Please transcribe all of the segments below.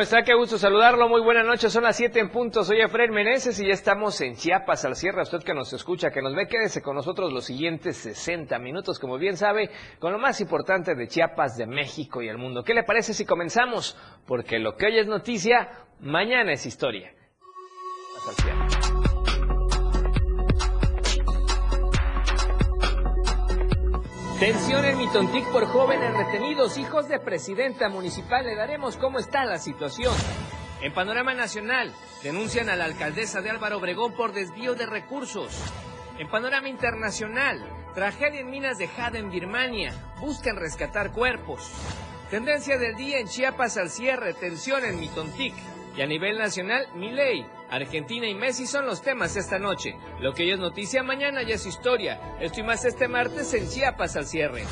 ¿Cómo está? Qué gusto saludarlo. Muy buenas noches. Son las 7 en punto. Soy Efraín Meneses y ya estamos en Chiapas al cierre. Usted que nos escucha, que nos ve, quédese con nosotros los siguientes 60 minutos, como bien sabe, con lo más importante de Chiapas, de México y el mundo. ¿Qué le parece si comenzamos? Porque lo que hoy es noticia, mañana es historia. Hasta el cierre. Tensión en Mitontic por jóvenes retenidos, hijos de presidenta municipal. Le daremos cómo está la situación. En Panorama Nacional, denuncian a la alcaldesa de Álvaro Obregón por desvío de recursos. En Panorama Internacional, tragedia en minas de Jade en Birmania. Buscan rescatar cuerpos. Tendencia del día en Chiapas al cierre, tensión en Mitontic. Y a nivel nacional, Milei, Argentina y Messi son los temas esta noche. Lo que es noticia, mañana ya es historia. Esto y más este martes en Chiapas al cierre.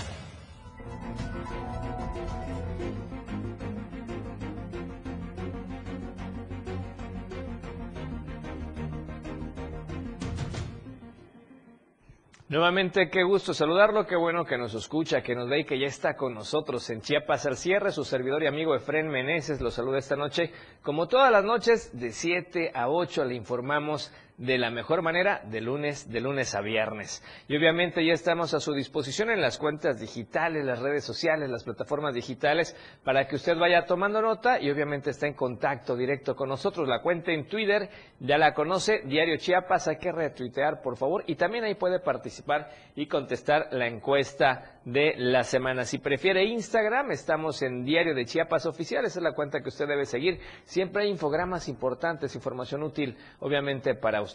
Nuevamente, qué gusto saludarlo, qué bueno que nos escucha, que nos ve y que ya está con nosotros en Chiapas al cierre. Su servidor y amigo Efren Meneses lo saluda esta noche. Como todas las noches, de 7 a 8 le informamos de la mejor manera de lunes, de lunes a viernes. Y obviamente ya estamos a su disposición en las cuentas digitales, las redes sociales, las plataformas digitales, para que usted vaya tomando nota y obviamente está en contacto directo con nosotros. La cuenta en Twitter ya la conoce, Diario Chiapas, hay que retuitear por favor y también ahí puede participar y contestar la encuesta de la semana. Si prefiere Instagram, estamos en Diario de Chiapas Oficial, esa es la cuenta que usted debe seguir. Siempre hay infogramas importantes, información útil, obviamente, para usted.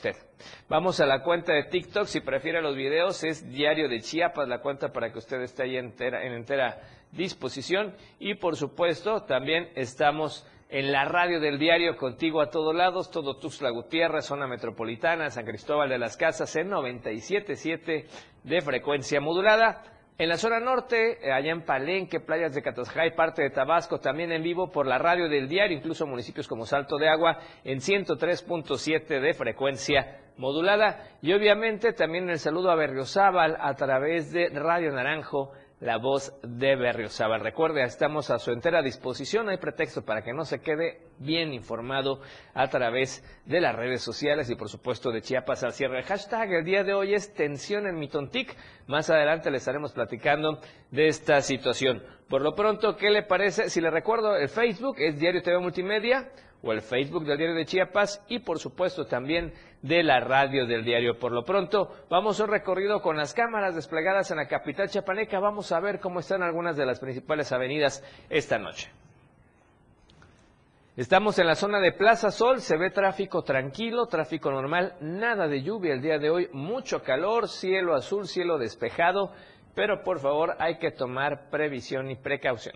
Vamos a la cuenta de TikTok, si prefiere los videos, es Diario de Chiapas, la cuenta para que usted esté ahí entera, en entera disposición. Y por supuesto, también estamos en la radio del diario contigo a todos lados, todo Tuxtla Gutiérrez, zona metropolitana, San Cristóbal de las Casas en 97.7 de frecuencia modulada. En la zona norte, eh, allá en Palenque, playas de Catasjay, parte de Tabasco, también en vivo por la radio del diario, incluso municipios como Salto de Agua, en 103.7 de frecuencia modulada. Y obviamente también el saludo a Berriozábal a través de Radio Naranjo la voz de Berriozábal. Recuerde, estamos a su entera disposición. Hay pretexto para que no se quede bien informado a través de las redes sociales y, por supuesto, de Chiapas al cierre. El hashtag el día de hoy es tensión en Mitontic. Más adelante le estaremos platicando de esta situación. Por lo pronto, ¿qué le parece? Si le recuerdo, el Facebook es Diario TV Multimedia o el Facebook del Diario de Chiapas y por supuesto también de la radio del diario. Por lo pronto, vamos a un recorrido con las cámaras desplegadas en la capital chiapaneca. Vamos a ver cómo están algunas de las principales avenidas esta noche. Estamos en la zona de Plaza Sol, se ve tráfico tranquilo, tráfico normal, nada de lluvia el día de hoy, mucho calor, cielo azul, cielo despejado, pero por favor hay que tomar previsión y precaución.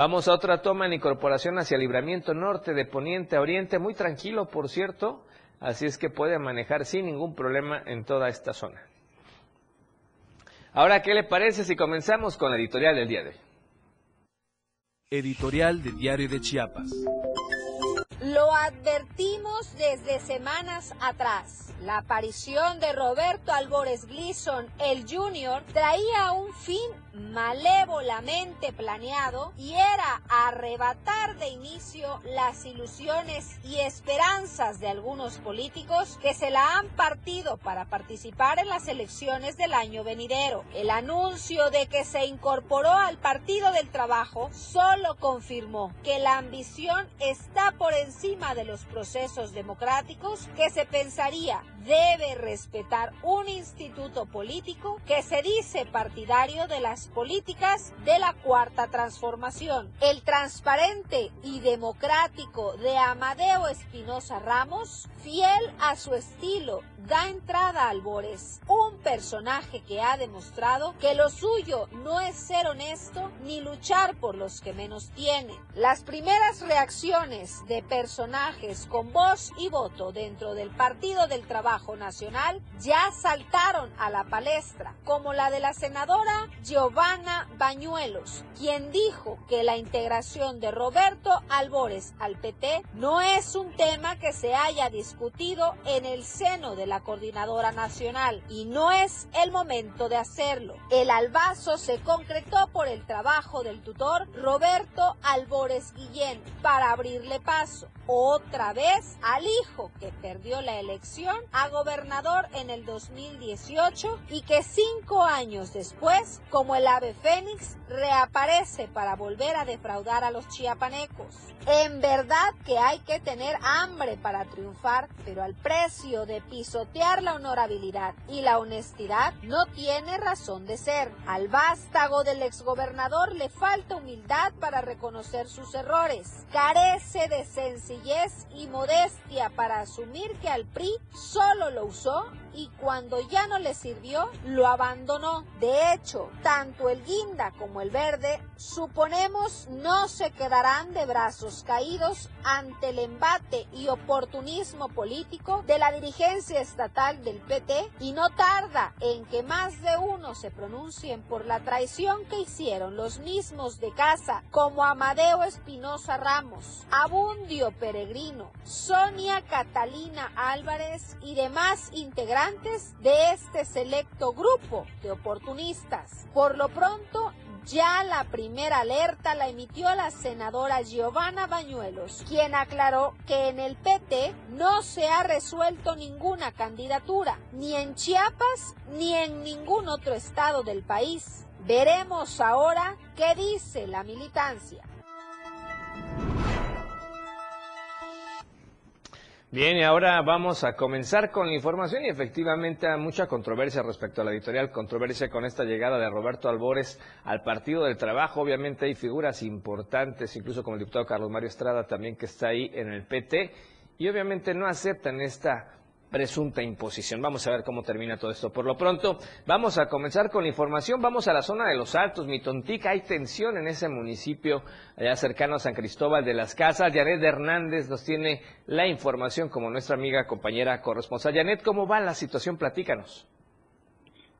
Vamos a otra toma en incorporación hacia libramiento norte de poniente a oriente, muy tranquilo por cierto, así es que puede manejar sin ningún problema en toda esta zona. Ahora, ¿qué le parece si comenzamos con la editorial del día de hoy? Editorial de Diario de Chiapas. Lo advertimos desde semanas atrás. La aparición de Roberto Albores Gleason, el Junior, traía un fin malévolamente planeado y era arrebatar de inicio las ilusiones y esperanzas de algunos políticos que se la han partido para participar en las elecciones del año venidero. El anuncio de que se incorporó al Partido del Trabajo solo confirmó que la ambición está por encima de los procesos democráticos que se pensaría debe respetar un instituto político que se dice partidario de las políticas de la cuarta transformación. El transparente y democrático de Amadeo Espinosa Ramos, fiel a su estilo, da entrada a Albores, un personaje que ha demostrado que lo suyo no es ser honesto ni luchar por los que menos tienen. Las primeras reacciones de personajes con voz y voto dentro del Partido del Trabajo Nacional ya saltaron a la palestra, como la de la senadora Giovanna Bañuelos, quien dijo que la integración de Roberto Albores al PT no es un tema que se haya discutido en el seno de la Coordinadora Nacional y no es el momento de hacerlo. El albazo se concretó por el trabajo del tutor Roberto Albores Guillén para abrirle paso otra vez al hijo que perdió la elección gobernador en el 2018 y que cinco años después, como el ave fénix, reaparece para volver a defraudar a los chiapanecos. En verdad que hay que tener hambre para triunfar, pero al precio de pisotear la honorabilidad y la honestidad no tiene razón de ser. Al vástago del exgobernador le falta humildad para reconocer sus errores. Carece de sencillez y modestia para asumir que al PRI solo lo usó y cuando ya no le sirvió, lo abandonó. De hecho, tanto el guinda como el verde, suponemos, no se quedarán de brazos caídos ante el embate y oportunismo político de la dirigencia estatal del PT y no tarda en que más de uno se pronuncien por la traición que hicieron los mismos de casa, como Amadeo Espinosa Ramos, Abundio Peregrino, Sonia Catalina Álvarez y demás integrantes de este selecto grupo de oportunistas. Por lo pronto, ya la primera alerta la emitió la senadora Giovanna Bañuelos, quien aclaró que en el PT no se ha resuelto ninguna candidatura, ni en Chiapas ni en ningún otro estado del país. Veremos ahora qué dice la militancia. Bien, y ahora vamos a comenzar con la información y efectivamente hay mucha controversia respecto a la editorial, controversia con esta llegada de Roberto Albores al Partido del Trabajo. Obviamente hay figuras importantes, incluso como el diputado Carlos Mario Estrada también que está ahí en el PT, y obviamente no aceptan esta presunta imposición. Vamos a ver cómo termina todo esto. Por lo pronto, vamos a comenzar con la información. Vamos a la zona de los Altos, Mitontica. Hay tensión en ese municipio allá cercano a San Cristóbal de las Casas. Janet Hernández nos tiene la información como nuestra amiga compañera corresponsal. Janet, ¿cómo va la situación? Platícanos.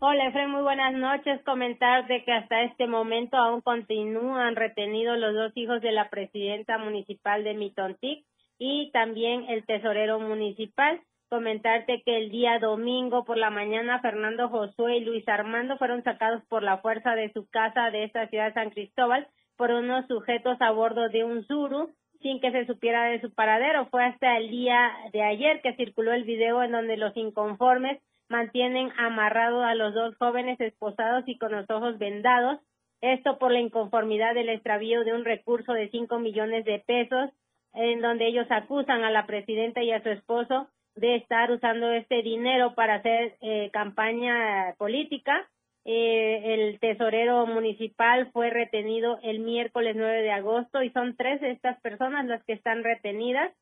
Hola, Efraín, muy buenas noches. Comentar de que hasta este momento aún continúan retenidos los dos hijos de la presidenta municipal de Mitontic y también el tesorero municipal comentarte que el día domingo por la mañana Fernando Josué y Luis Armando fueron sacados por la fuerza de su casa de esta ciudad de San Cristóbal por unos sujetos a bordo de un Zuru sin que se supiera de su paradero. Fue hasta el día de ayer que circuló el video en donde los inconformes mantienen amarrados a los dos jóvenes esposados y con los ojos vendados. Esto por la inconformidad del extravío de un recurso de cinco millones de pesos, en donde ellos acusan a la presidenta y a su esposo de estar usando este dinero para hacer eh, campaña política. Eh, el tesorero municipal fue retenido el miércoles 9 de agosto y son tres de estas personas las que están retenidas.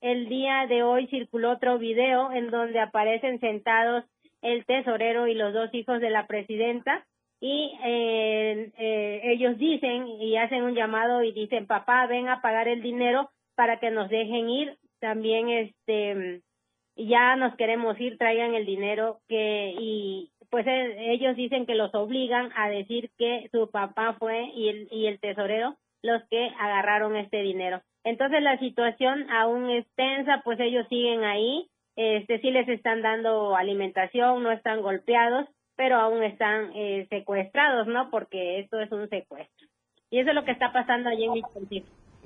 El día de hoy circuló otro video en donde aparecen sentados el tesorero y los dos hijos de la presidenta y eh, eh, ellos dicen y hacen un llamado y dicen papá ven a pagar el dinero para que nos dejen ir también este ya nos queremos ir, traigan el dinero que y pues eh, ellos dicen que los obligan a decir que su papá fue y el, y el tesorero los que agarraron este dinero. Entonces la situación aún es tensa, pues ellos siguen ahí, este sí les están dando alimentación, no están golpeados, pero aún están eh, secuestrados, ¿no? Porque esto es un secuestro. Y eso es lo que está pasando allí en mi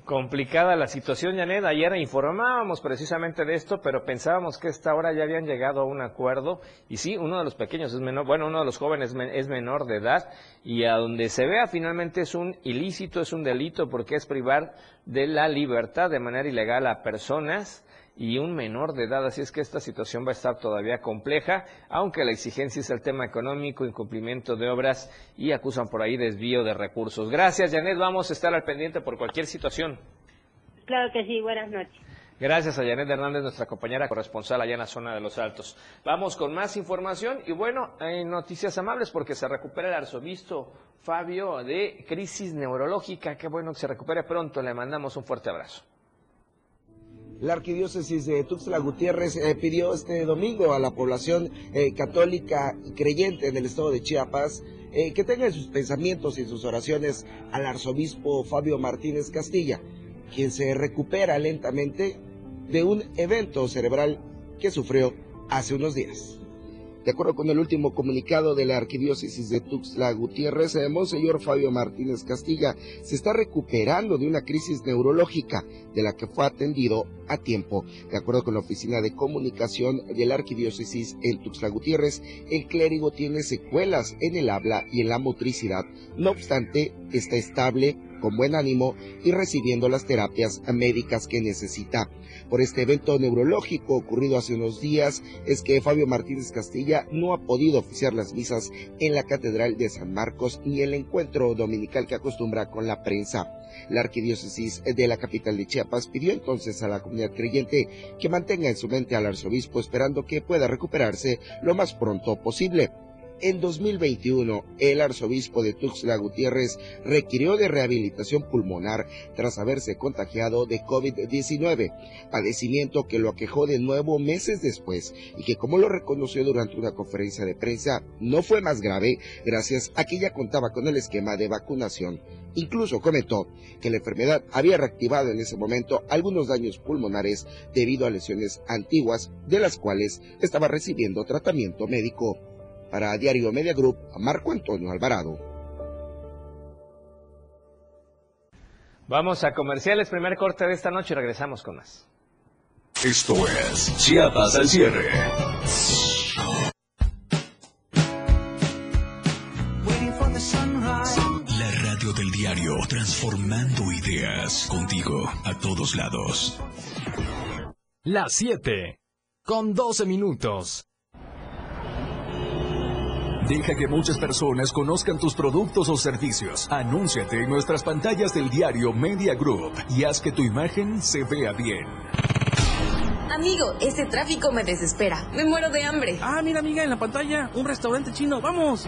Complicada la situación, Janet. Ayer informábamos precisamente de esto, pero pensábamos que esta hora ya habían llegado a un acuerdo. Y sí, uno de los pequeños es menor, bueno, uno de los jóvenes es menor de edad. Y a donde se vea finalmente es un ilícito, es un delito, porque es privar de la libertad de manera ilegal a personas y un menor de edad, así es que esta situación va a estar todavía compleja, aunque la exigencia es el tema económico, incumplimiento de obras y acusan por ahí desvío de recursos. Gracias, Janet, vamos a estar al pendiente por cualquier situación. Claro que sí, buenas noches. Gracias a Janet Hernández, nuestra compañera corresponsal allá en la zona de los Altos. Vamos con más información y bueno, hay noticias amables porque se recupera el arzobispo Fabio de crisis neurológica. Qué bueno que se recupere pronto. Le mandamos un fuerte abrazo. La arquidiócesis de Tuxtla Gutiérrez eh, pidió este domingo a la población eh, católica y creyente en el estado de Chiapas eh, que tenga en sus pensamientos y sus oraciones al arzobispo Fabio Martínez Castilla, quien se recupera lentamente de un evento cerebral que sufrió hace unos días. De acuerdo con el último comunicado de la Arquidiócesis de Tuxtla Gutiérrez, el Monseñor Fabio Martínez Castilla se está recuperando de una crisis neurológica de la que fue atendido a tiempo. De acuerdo con la Oficina de Comunicación de la Arquidiócesis en Tuxtla Gutiérrez, el clérigo tiene secuelas en el habla y en la motricidad. No obstante, está estable, con buen ánimo y recibiendo las terapias médicas que necesita. Por este evento neurológico ocurrido hace unos días es que Fabio Martínez Castilla no ha podido oficiar las misas en la Catedral de San Marcos ni el encuentro dominical que acostumbra con la prensa. La arquidiócesis de la capital de Chiapas pidió entonces a la comunidad creyente que mantenga en su mente al arzobispo esperando que pueda recuperarse lo más pronto posible. En 2021, el arzobispo de Tuxtla Gutiérrez requirió de rehabilitación pulmonar tras haberse contagiado de COVID-19, padecimiento que lo aquejó de nuevo meses después y que, como lo reconoció durante una conferencia de prensa, no fue más grave gracias a que ya contaba con el esquema de vacunación. Incluso comentó que la enfermedad había reactivado en ese momento algunos daños pulmonares debido a lesiones antiguas de las cuales estaba recibiendo tratamiento médico. Para Diario Media Group, Marco Antonio Alvarado. Vamos a comerciales, primer corte de esta noche y regresamos con más. Esto es Chiapas al cierre. La radio del diario, transformando ideas contigo a todos lados. Las 7, con 12 minutos. Deja que muchas personas conozcan tus productos o servicios. Anúnciate en nuestras pantallas del diario Media Group y haz que tu imagen se vea bien. Amigo, este tráfico me desespera. Me muero de hambre. Ah, mira amiga, en la pantalla, un restaurante chino. ¡Vamos!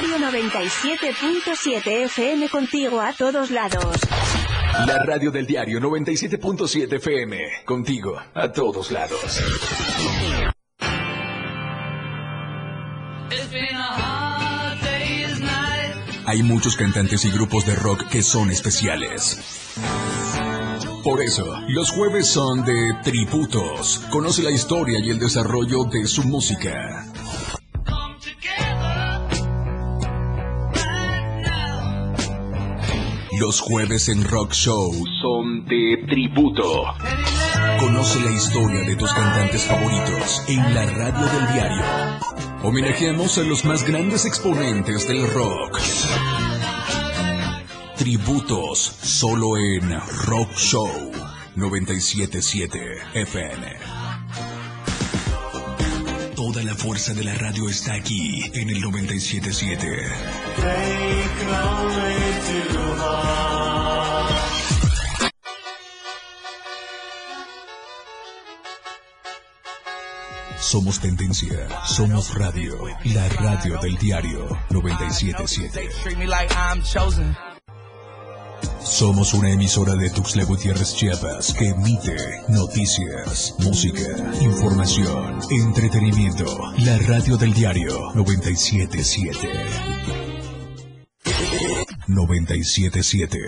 97.7 FM contigo a todos lados. La radio del diario 97.7 FM. Contigo a todos lados. Hay muchos cantantes y grupos de rock que son especiales. Por eso, los jueves son de tributos. Conoce la historia y el desarrollo de su música. Los jueves en Rock Show son de tributo. Conoce la historia de tus cantantes favoritos en la radio del diario. Homenajeamos a los más grandes exponentes del rock. Tributos solo en Rock Show 977 FM. Toda la fuerza de la radio está aquí en el 977. Somos tendencia, somos radio, la radio del diario 977. Somos una emisora de Tuxtla Gutiérrez Chiapas que emite noticias, música, información, entretenimiento. La radio del diario 977. 977.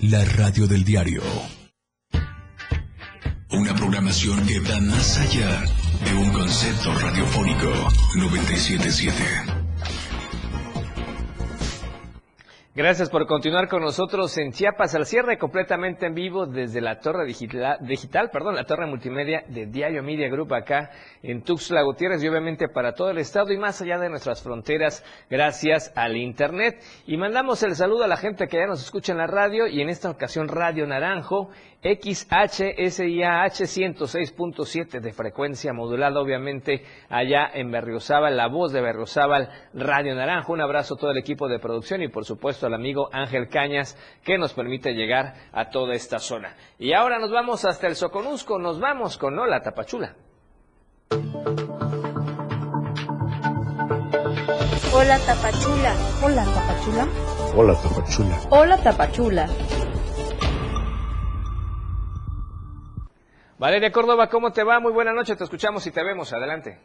La radio del diario. Una programación que va más allá de un concepto radiofónico 977. Gracias por continuar con nosotros en Chiapas al cierre completamente en vivo desde la torre digital, digital, perdón, la torre multimedia de Diario Media Group acá en Tuxtla Gutiérrez y obviamente para todo el estado y más allá de nuestras fronteras gracias al internet. Y mandamos el saludo a la gente que ya nos escucha en la radio y en esta ocasión Radio Naranjo XHSIAH 106.7 de frecuencia modulada, obviamente allá en Berriozábal, la voz de Berriozábal, Radio Naranjo. Un abrazo a todo el equipo de producción y por supuesto al amigo Ángel Cañas que nos permite llegar a toda esta zona. Y ahora nos vamos hasta el Soconusco, nos vamos con Hola Tapachula. Hola Tapachula. Hola Tapachula. Hola Tapachula. Hola Tapachula. Valeria Córdoba, ¿cómo te va? Muy buena noche, te escuchamos y te vemos. Adelante.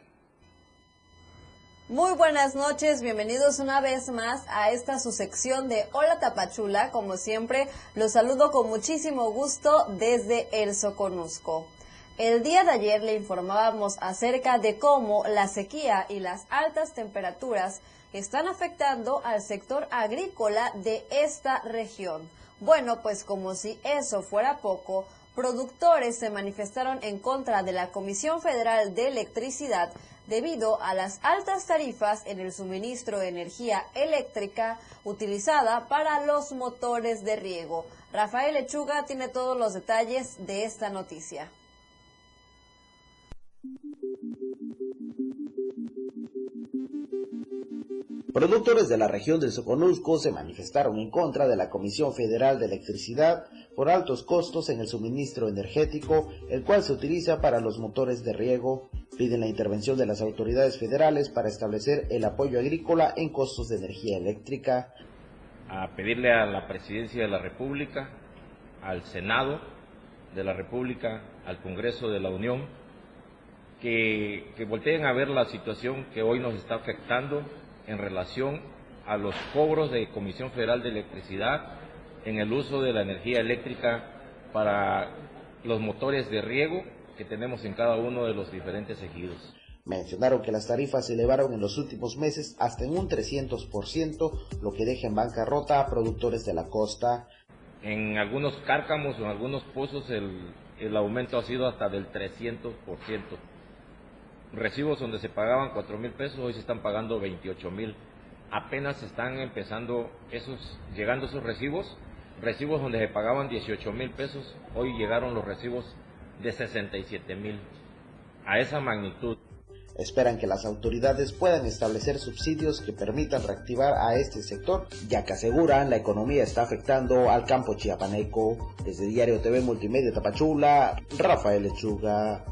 Muy buenas noches, bienvenidos una vez más a esta su sección de Hola Tapachula. Como siempre, los saludo con muchísimo gusto desde el Soconusco. El día de ayer le informábamos acerca de cómo la sequía y las altas temperaturas están afectando al sector agrícola de esta región. Bueno, pues como si eso fuera poco, productores se manifestaron en contra de la Comisión Federal de Electricidad debido a las altas tarifas en el suministro de energía eléctrica utilizada para los motores de riego. Rafael Lechuga tiene todos los detalles de esta noticia. Productores de la región de Soconusco se manifestaron en contra de la Comisión Federal de Electricidad por altos costos en el suministro energético, el cual se utiliza para los motores de riego. Piden la intervención de las autoridades federales para establecer el apoyo agrícola en costos de energía eléctrica. A pedirle a la Presidencia de la República, al Senado de la República, al Congreso de la Unión, que, que volteen a ver la situación que hoy nos está afectando en relación a los cobros de Comisión Federal de Electricidad en el uso de la energía eléctrica para los motores de riego que tenemos en cada uno de los diferentes ejidos. Mencionaron que las tarifas se elevaron en los últimos meses hasta en un 300%, lo que deja en bancarrota a productores de la costa. En algunos cárcamos o en algunos pozos el, el aumento ha sido hasta del 300% recibos donde se pagaban 4 mil pesos, hoy se están pagando 28 mil. Apenas están empezando esos, llegando esos recibos, recibos donde se pagaban 18 mil pesos, hoy llegaron los recibos de 67 mil. A esa magnitud. Esperan que las autoridades puedan establecer subsidios que permitan reactivar a este sector, ya que aseguran la economía está afectando al campo chiapaneco. Desde Diario TV Multimedia Tapachula, Rafael Lechuga.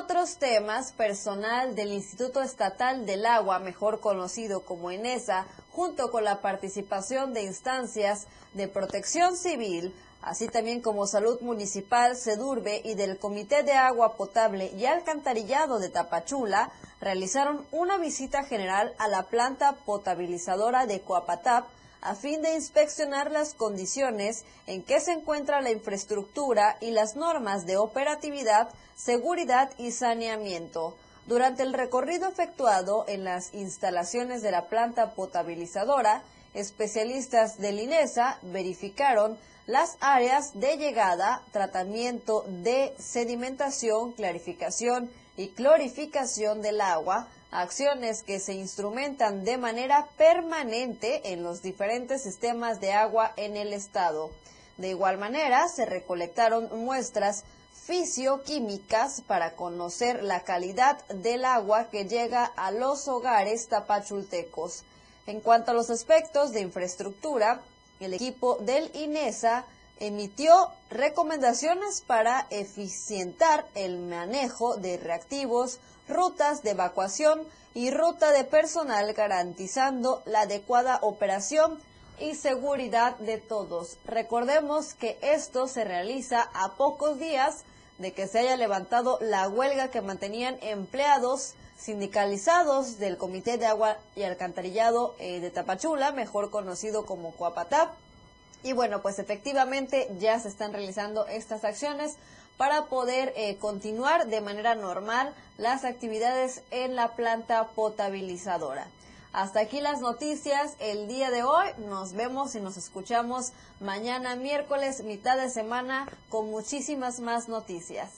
Otros temas, personal del Instituto Estatal del Agua, mejor conocido como ENESA, junto con la participación de instancias de protección civil, así también como Salud Municipal, Sedurbe y del Comité de Agua Potable y Alcantarillado de Tapachula, realizaron una visita general a la planta potabilizadora de Coapatap, a fin de inspeccionar las condiciones en que se encuentra la infraestructura y las normas de operatividad, seguridad y saneamiento. Durante el recorrido efectuado en las instalaciones de la planta potabilizadora, especialistas del INESA verificaron las áreas de llegada, tratamiento de sedimentación, clarificación y clorificación del agua, acciones que se instrumentan de manera permanente en los diferentes sistemas de agua en el estado. De igual manera, se recolectaron muestras fisioquímicas para conocer la calidad del agua que llega a los hogares tapachultecos. En cuanto a los aspectos de infraestructura, el equipo del INESA emitió recomendaciones para eficientar el manejo de reactivos, rutas de evacuación y ruta de personal garantizando la adecuada operación y seguridad de todos. Recordemos que esto se realiza a pocos días de que se haya levantado la huelga que mantenían empleados sindicalizados del Comité de Agua y Alcantarillado eh, de Tapachula, mejor conocido como Coapatap. Y bueno, pues efectivamente ya se están realizando estas acciones para poder eh, continuar de manera normal las actividades en la planta potabilizadora. Hasta aquí las noticias el día de hoy. Nos vemos y nos escuchamos mañana miércoles, mitad de semana, con muchísimas más noticias.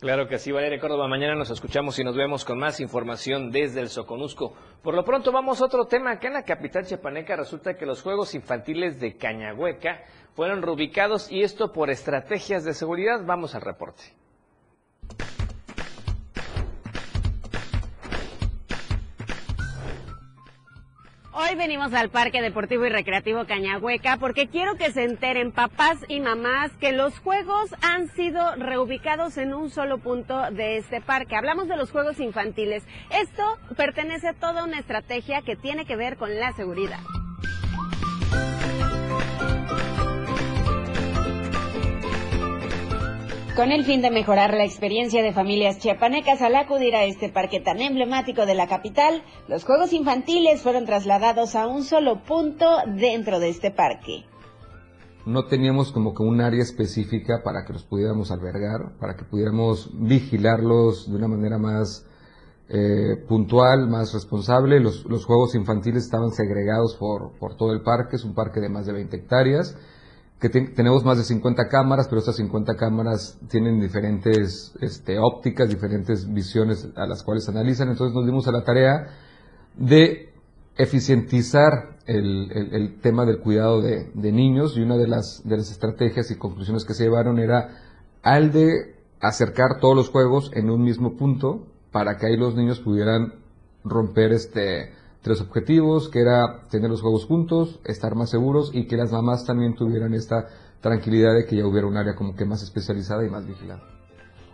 Claro que sí, Valeria Córdoba. Mañana nos escuchamos y nos vemos con más información desde el Soconusco. Por lo pronto vamos a otro tema. Acá en la capital chiapaneca resulta que los Juegos Infantiles de Cañahueca fueron reubicados y esto por estrategias de seguridad. Vamos al reporte. Hoy venimos al Parque Deportivo y Recreativo Cañahueca porque quiero que se enteren papás y mamás que los juegos han sido reubicados en un solo punto de este parque. Hablamos de los juegos infantiles. Esto pertenece a toda una estrategia que tiene que ver con la seguridad. Con el fin de mejorar la experiencia de familias chiapanecas al acudir a este parque tan emblemático de la capital, los juegos infantiles fueron trasladados a un solo punto dentro de este parque. No teníamos como que un área específica para que los pudiéramos albergar, para que pudiéramos vigilarlos de una manera más eh, puntual, más responsable. Los, juegos infantiles estaban segregados por, por todo el parque, es un parque de más de 20 hectáreas que tenemos más de 50 cámaras, pero estas 50 cámaras tienen diferentes este, ópticas, diferentes visiones a las cuales analizan. Entonces nos dimos a la tarea de eficientizar el, tema del cuidado de, niños y una de las, de las estrategias y conclusiones que se llevaron era al de acercar todos los juegos en un mismo punto para que ahí los niños pudieran romper este tres objetivos, que era tener los juegos juntos, estar más seguros y que las mamás también tuvieran esta tranquilidad de que ya hubiera un área como que más especializada y más vigilada.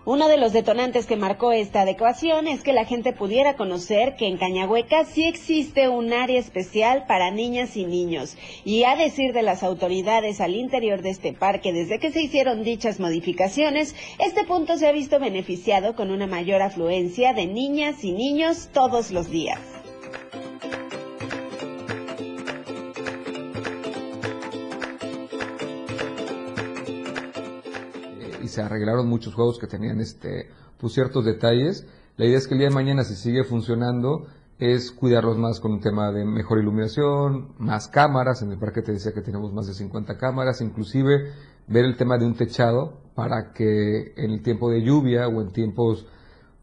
Uno de los detonantes que marcó esta adecuación es que la gente pudiera conocer que en Cañahueca sí existe un área especial para niñas y niños. Y a decir de las autoridades al interior de este parque, desde que se hicieron dichas modificaciones, este punto se ha visto beneficiado con una mayor afluencia de niñas y niños todos los días. Se arreglaron muchos juegos que tenían este pues ciertos detalles. La idea es que el día de mañana si sigue funcionando es cuidarlos más con un tema de mejor iluminación, más cámaras, en el parque te decía que tenemos más de 50 cámaras, inclusive ver el tema de un techado para que en el tiempo de lluvia o en tiempos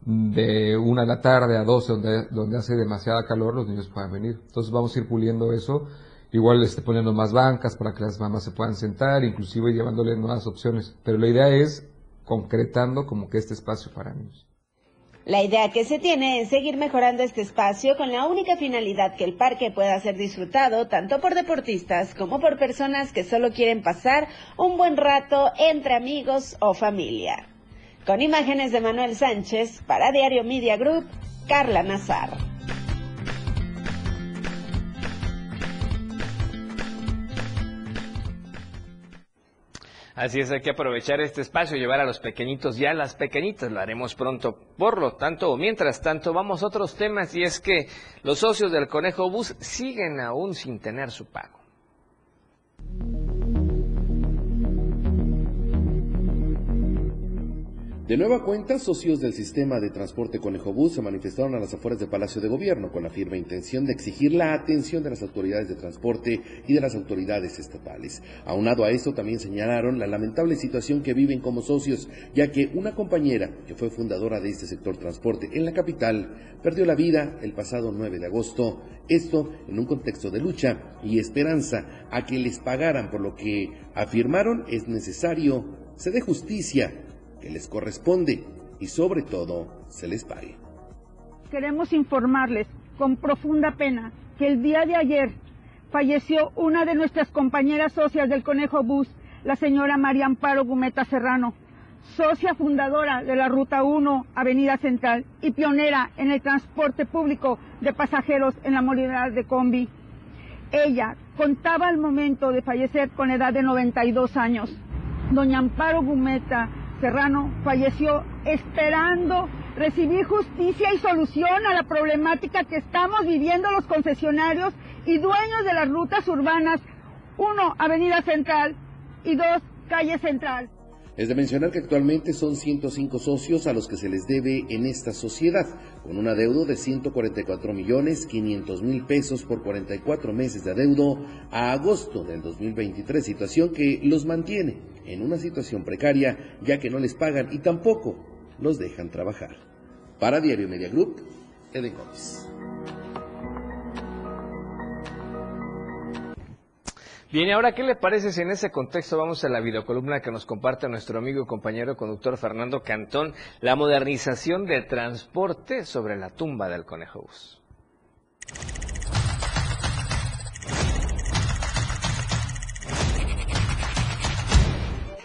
de una de la tarde a 12 donde, donde hace demasiada calor los niños puedan venir. Entonces vamos a ir puliendo eso Igual esté poniendo más bancas para que las mamás se puedan sentar, inclusive llevándole nuevas opciones. Pero la idea es concretando como que este espacio para niños. La idea que se tiene es seguir mejorando este espacio con la única finalidad que el parque pueda ser disfrutado tanto por deportistas como por personas que solo quieren pasar un buen rato entre amigos o familia. Con imágenes de Manuel Sánchez para Diario Media Group, Carla Nazar. Así es, hay que aprovechar este espacio, llevar a los pequeñitos y a las pequeñitas, lo haremos pronto. Por lo tanto, o mientras tanto, vamos a otros temas y es que los socios del Conejo Bus siguen aún sin tener su pago. De nueva cuenta, socios del sistema de transporte Conejo Bus se manifestaron a las afueras del Palacio de Gobierno con la firme intención de exigir la atención de las autoridades de transporte y de las autoridades estatales. Aunado a esto, también señalaron la lamentable situación que viven como socios, ya que una compañera que fue fundadora de este sector transporte en la capital perdió la vida el pasado 9 de agosto. Esto en un contexto de lucha y esperanza a que les pagaran por lo que afirmaron es necesario se dé justicia que les corresponde y sobre todo se les pague. Queremos informarles con profunda pena que el día de ayer falleció una de nuestras compañeras socias del Conejo Bus, la señora María Amparo Gumeta Serrano, socia fundadora de la Ruta 1, Avenida Central, y pionera en el transporte público de pasajeros en la modalidad de combi. Ella contaba al momento de fallecer con edad de 92 años. Doña Amparo Gumeta Serrano falleció esperando recibir justicia y solución a la problemática que estamos viviendo los concesionarios y dueños de las rutas urbanas, uno, Avenida Central y dos, Calle Central. Es de mencionar que actualmente son 105 socios a los que se les debe en esta sociedad, con un adeudo de 144 millones 500 mil pesos por 44 meses de adeudo a agosto del 2023, situación que los mantiene en una situación precaria ya que no les pagan y tampoco los dejan trabajar. Para Diario Media Group, Eden Gómez. Bien, ahora, ¿qué le parece si en ese contexto vamos a la videocolumna que nos comparte nuestro amigo y compañero conductor Fernando Cantón, la modernización del transporte sobre la tumba del Conejo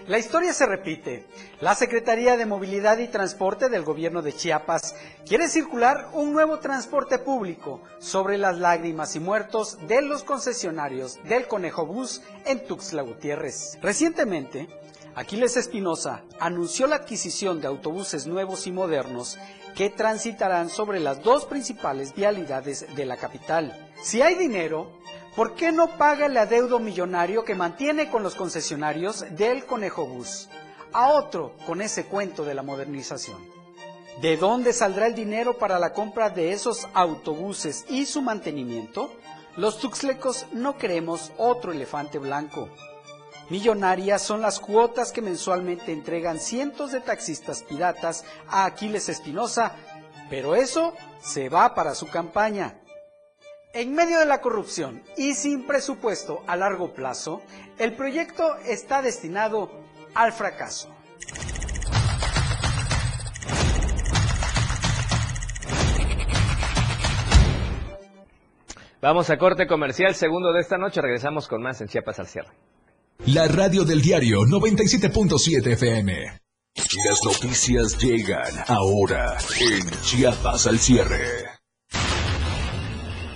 La historia se repite. La Secretaría de Movilidad y Transporte del gobierno de Chiapas quiere circular un nuevo transporte público sobre las lágrimas y muertos de los concesionarios del Conejo Bus en Tuxtla Gutiérrez. Recientemente, Aquiles Espinosa anunció la adquisición de autobuses nuevos y modernos que transitarán sobre las dos principales vialidades de la capital. Si hay dinero, ¿por qué no paga el adeudo millonario que mantiene con los concesionarios del Conejo Bus? A otro con ese cuento de la modernización. ¿De dónde saldrá el dinero para la compra de esos autobuses y su mantenimiento? Los tuxlecos no queremos otro elefante blanco. Millonarias son las cuotas que mensualmente entregan cientos de taxistas piratas a Aquiles Espinosa, pero eso se va para su campaña. En medio de la corrupción y sin presupuesto a largo plazo, el proyecto está destinado al fracaso. Vamos a corte comercial, segundo de esta noche, regresamos con más en Chiapas al cierre. La radio del diario 97.7 FM. Las noticias llegan ahora en Chiapas al cierre.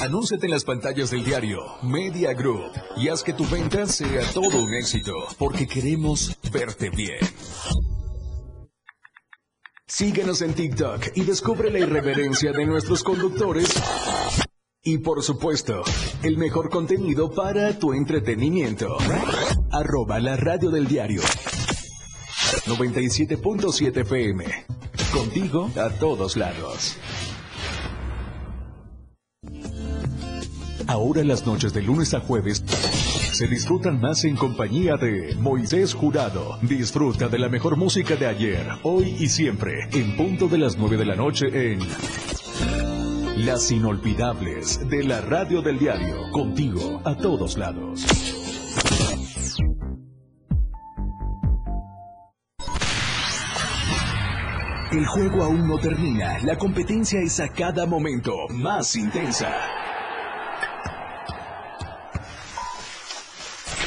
Anúnciate en las pantallas del diario Media Group y haz que tu venta sea todo un éxito, porque queremos verte bien. Síguenos en TikTok y descubre la irreverencia de nuestros conductores. Y por supuesto, el mejor contenido para tu entretenimiento. Arroba la radio del diario. 97.7 FM. Contigo a todos lados. Ahora las noches de lunes a jueves se disfrutan más en compañía de Moisés Jurado. Disfruta de la mejor música de ayer, hoy y siempre, en punto de las 9 de la noche en Las Inolvidables de la Radio del Diario, contigo a todos lados. El juego aún no termina, la competencia es a cada momento más intensa.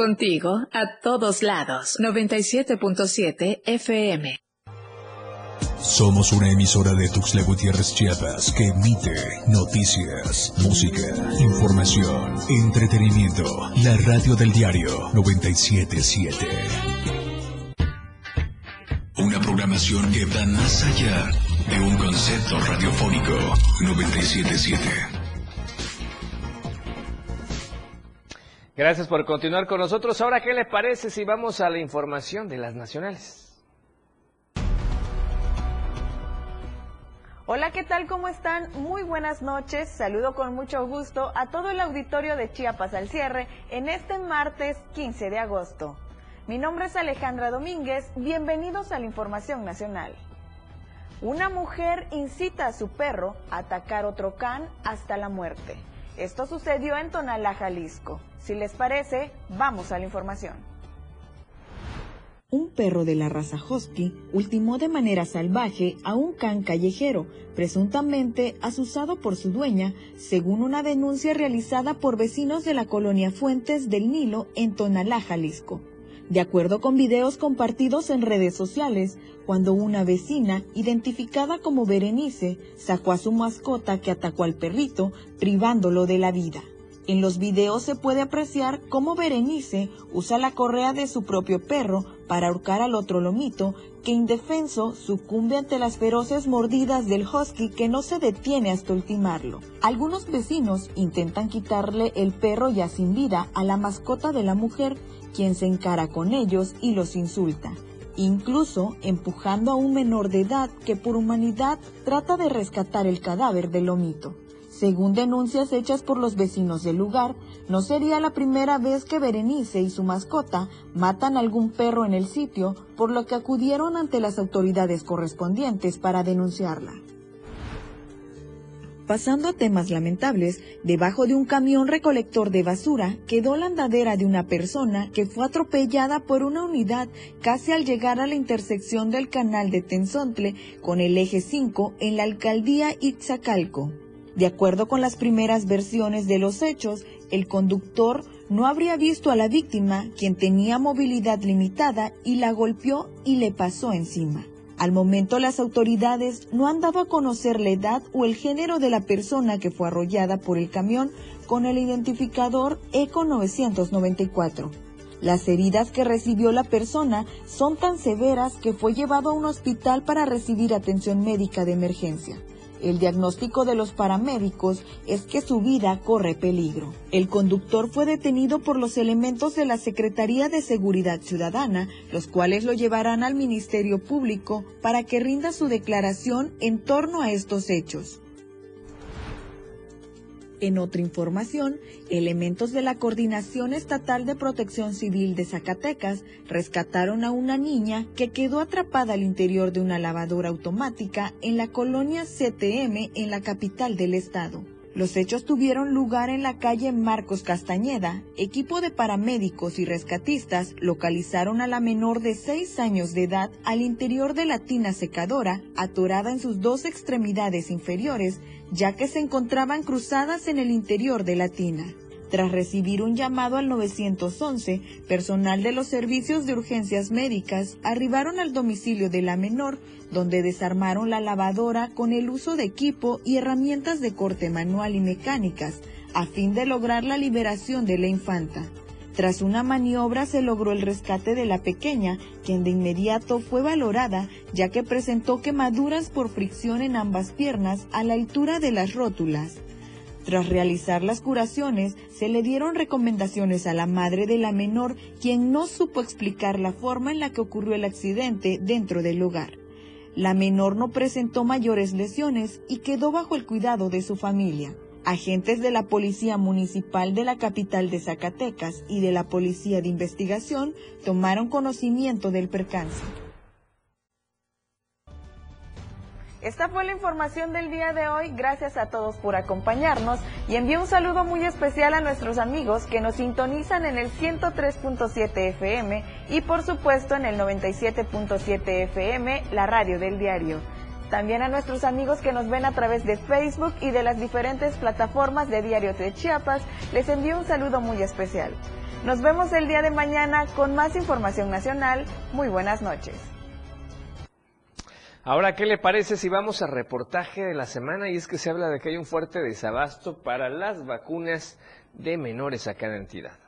Contigo a todos lados. 97.7 FM. Somos una emisora de Tuxtla Gutiérrez Chiapas que emite noticias, música, información, entretenimiento. La radio del diario 977. Una programación que va más allá de un concepto radiofónico 977. Gracias por continuar con nosotros. Ahora, ¿qué le parece si vamos a la información de las nacionales? Hola, ¿qué tal? ¿Cómo están? Muy buenas noches. Saludo con mucho gusto a todo el auditorio de Chiapas al cierre en este martes 15 de agosto. Mi nombre es Alejandra Domínguez. Bienvenidos a la Información Nacional. Una mujer incita a su perro a atacar otro can hasta la muerte. Esto sucedió en Tonalá, Jalisco. Si les parece, vamos a la información. Un perro de la raza husky ultimó de manera salvaje a un can callejero, presuntamente asusado por su dueña, según una denuncia realizada por vecinos de la colonia Fuentes del Nilo en Tonalá, Jalisco. De acuerdo con videos compartidos en redes sociales, cuando una vecina, identificada como Berenice, sacó a su mascota que atacó al perrito, privándolo de la vida. En los videos se puede apreciar cómo Berenice usa la correa de su propio perro para ahorcar al otro lomito, que indefenso sucumbe ante las feroces mordidas del husky que no se detiene hasta ultimarlo. Algunos vecinos intentan quitarle el perro ya sin vida a la mascota de la mujer, quien se encara con ellos y los insulta, incluso empujando a un menor de edad que por humanidad trata de rescatar el cadáver del lomito. Según denuncias hechas por los vecinos del lugar, no sería la primera vez que Berenice y su mascota matan a algún perro en el sitio, por lo que acudieron ante las autoridades correspondientes para denunciarla. Pasando a temas lamentables, debajo de un camión recolector de basura quedó la andadera de una persona que fue atropellada por una unidad casi al llegar a la intersección del canal de Tenzontle con el eje 5 en la alcaldía Itzacalco. De acuerdo con las primeras versiones de los hechos, el conductor no habría visto a la víctima, quien tenía movilidad limitada, y la golpeó y le pasó encima. Al momento las autoridades no han dado a conocer la edad o el género de la persona que fue arrollada por el camión con el identificador ECO 994. Las heridas que recibió la persona son tan severas que fue llevado a un hospital para recibir atención médica de emergencia. El diagnóstico de los paramédicos es que su vida corre peligro. El conductor fue detenido por los elementos de la Secretaría de Seguridad Ciudadana, los cuales lo llevarán al Ministerio Público para que rinda su declaración en torno a estos hechos. En otra información, elementos de la Coordinación Estatal de Protección Civil de Zacatecas rescataron a una niña que quedó atrapada al interior de una lavadora automática en la colonia CTM en la capital del estado. Los hechos tuvieron lugar en la calle Marcos Castañeda. Equipo de paramédicos y rescatistas localizaron a la menor de 6 años de edad al interior de la tina secadora, atorada en sus dos extremidades inferiores, ya que se encontraban cruzadas en el interior de la tina. Tras recibir un llamado al 911, personal de los servicios de urgencias médicas arribaron al domicilio de la menor, donde desarmaron la lavadora con el uso de equipo y herramientas de corte manual y mecánicas, a fin de lograr la liberación de la infanta. Tras una maniobra se logró el rescate de la pequeña, quien de inmediato fue valorada ya que presentó quemaduras por fricción en ambas piernas a la altura de las rótulas. Tras realizar las curaciones, se le dieron recomendaciones a la madre de la menor, quien no supo explicar la forma en la que ocurrió el accidente dentro del hogar. La menor no presentó mayores lesiones y quedó bajo el cuidado de su familia. Agentes de la Policía Municipal de la capital de Zacatecas y de la Policía de Investigación tomaron conocimiento del percance. Esta fue la información del día de hoy. Gracias a todos por acompañarnos y envío un saludo muy especial a nuestros amigos que nos sintonizan en el 103.7 FM y por supuesto en el 97.7 FM, la radio del diario. También a nuestros amigos que nos ven a través de Facebook y de las diferentes plataformas de Diario de Chiapas, les envío un saludo muy especial. Nos vemos el día de mañana con más información nacional. Muy buenas noches. Ahora, ¿qué le parece si vamos al reportaje de la semana? Y es que se habla de que hay un fuerte desabasto para las vacunas de menores a cada entidad.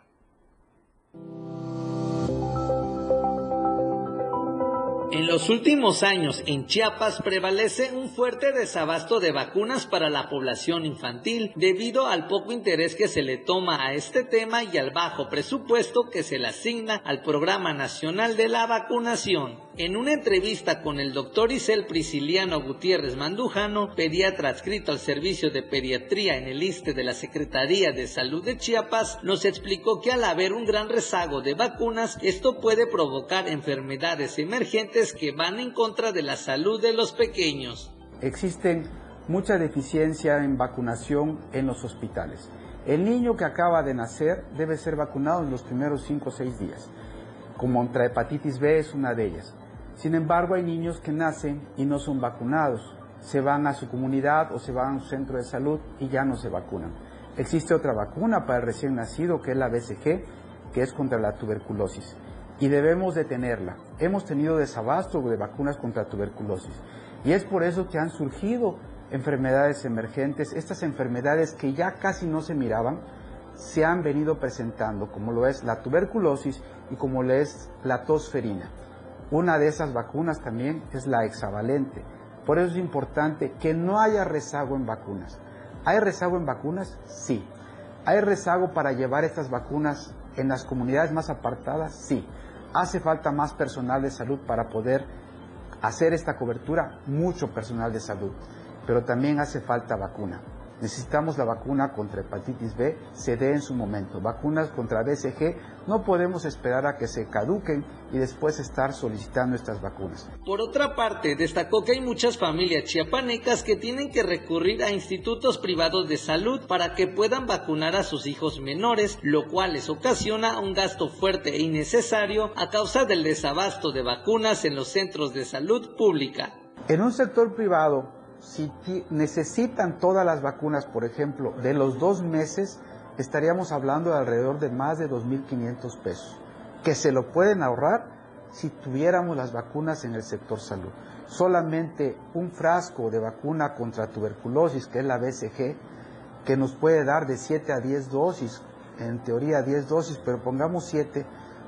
En los últimos años en Chiapas prevalece un fuerte desabasto de vacunas para la población infantil debido al poco interés que se le toma a este tema y al bajo presupuesto que se le asigna al Programa Nacional de la Vacunación. En una entrevista con el doctor Isel Prisciliano Gutiérrez Mandujano, pediatra adscrito al servicio de pediatría en el ISTE de la Secretaría de Salud de Chiapas, nos explicó que al haber un gran rezago de vacunas, esto puede provocar enfermedades emergentes que van en contra de la salud de los pequeños. Existen mucha deficiencia en vacunación en los hospitales. El niño que acaba de nacer debe ser vacunado en los primeros 5 o 6 días, como contra hepatitis B es una de ellas. Sin embargo, hay niños que nacen y no son vacunados. Se van a su comunidad o se van a su centro de salud y ya no se vacunan. Existe otra vacuna para el recién nacido que es la BCG, que es contra la tuberculosis. Y debemos detenerla. Hemos tenido desabasto de vacunas contra tuberculosis. Y es por eso que han surgido enfermedades emergentes. Estas enfermedades que ya casi no se miraban, se han venido presentando, como lo es la tuberculosis y como lo es la tosferina. Una de esas vacunas también es la hexavalente. Por eso es importante que no haya rezago en vacunas. ¿Hay rezago en vacunas? Sí. ¿Hay rezago para llevar estas vacunas en las comunidades más apartadas? Sí. ¿Hace falta más personal de salud para poder hacer esta cobertura? Mucho personal de salud. Pero también hace falta vacuna. Necesitamos la vacuna contra hepatitis B, se dé en su momento. Vacunas contra BCG, no podemos esperar a que se caduquen y después estar solicitando estas vacunas. Por otra parte, destacó que hay muchas familias chiapanecas que tienen que recurrir a institutos privados de salud para que puedan vacunar a sus hijos menores, lo cual les ocasiona un gasto fuerte e innecesario a causa del desabasto de vacunas en los centros de salud pública. En un sector privado, si necesitan todas las vacunas, por ejemplo, de los dos meses, estaríamos hablando de alrededor de más de 2.500 pesos, que se lo pueden ahorrar si tuviéramos las vacunas en el sector salud. Solamente un frasco de vacuna contra tuberculosis, que es la BCG, que nos puede dar de 7 a 10 dosis, en teoría 10 dosis, pero pongamos 7,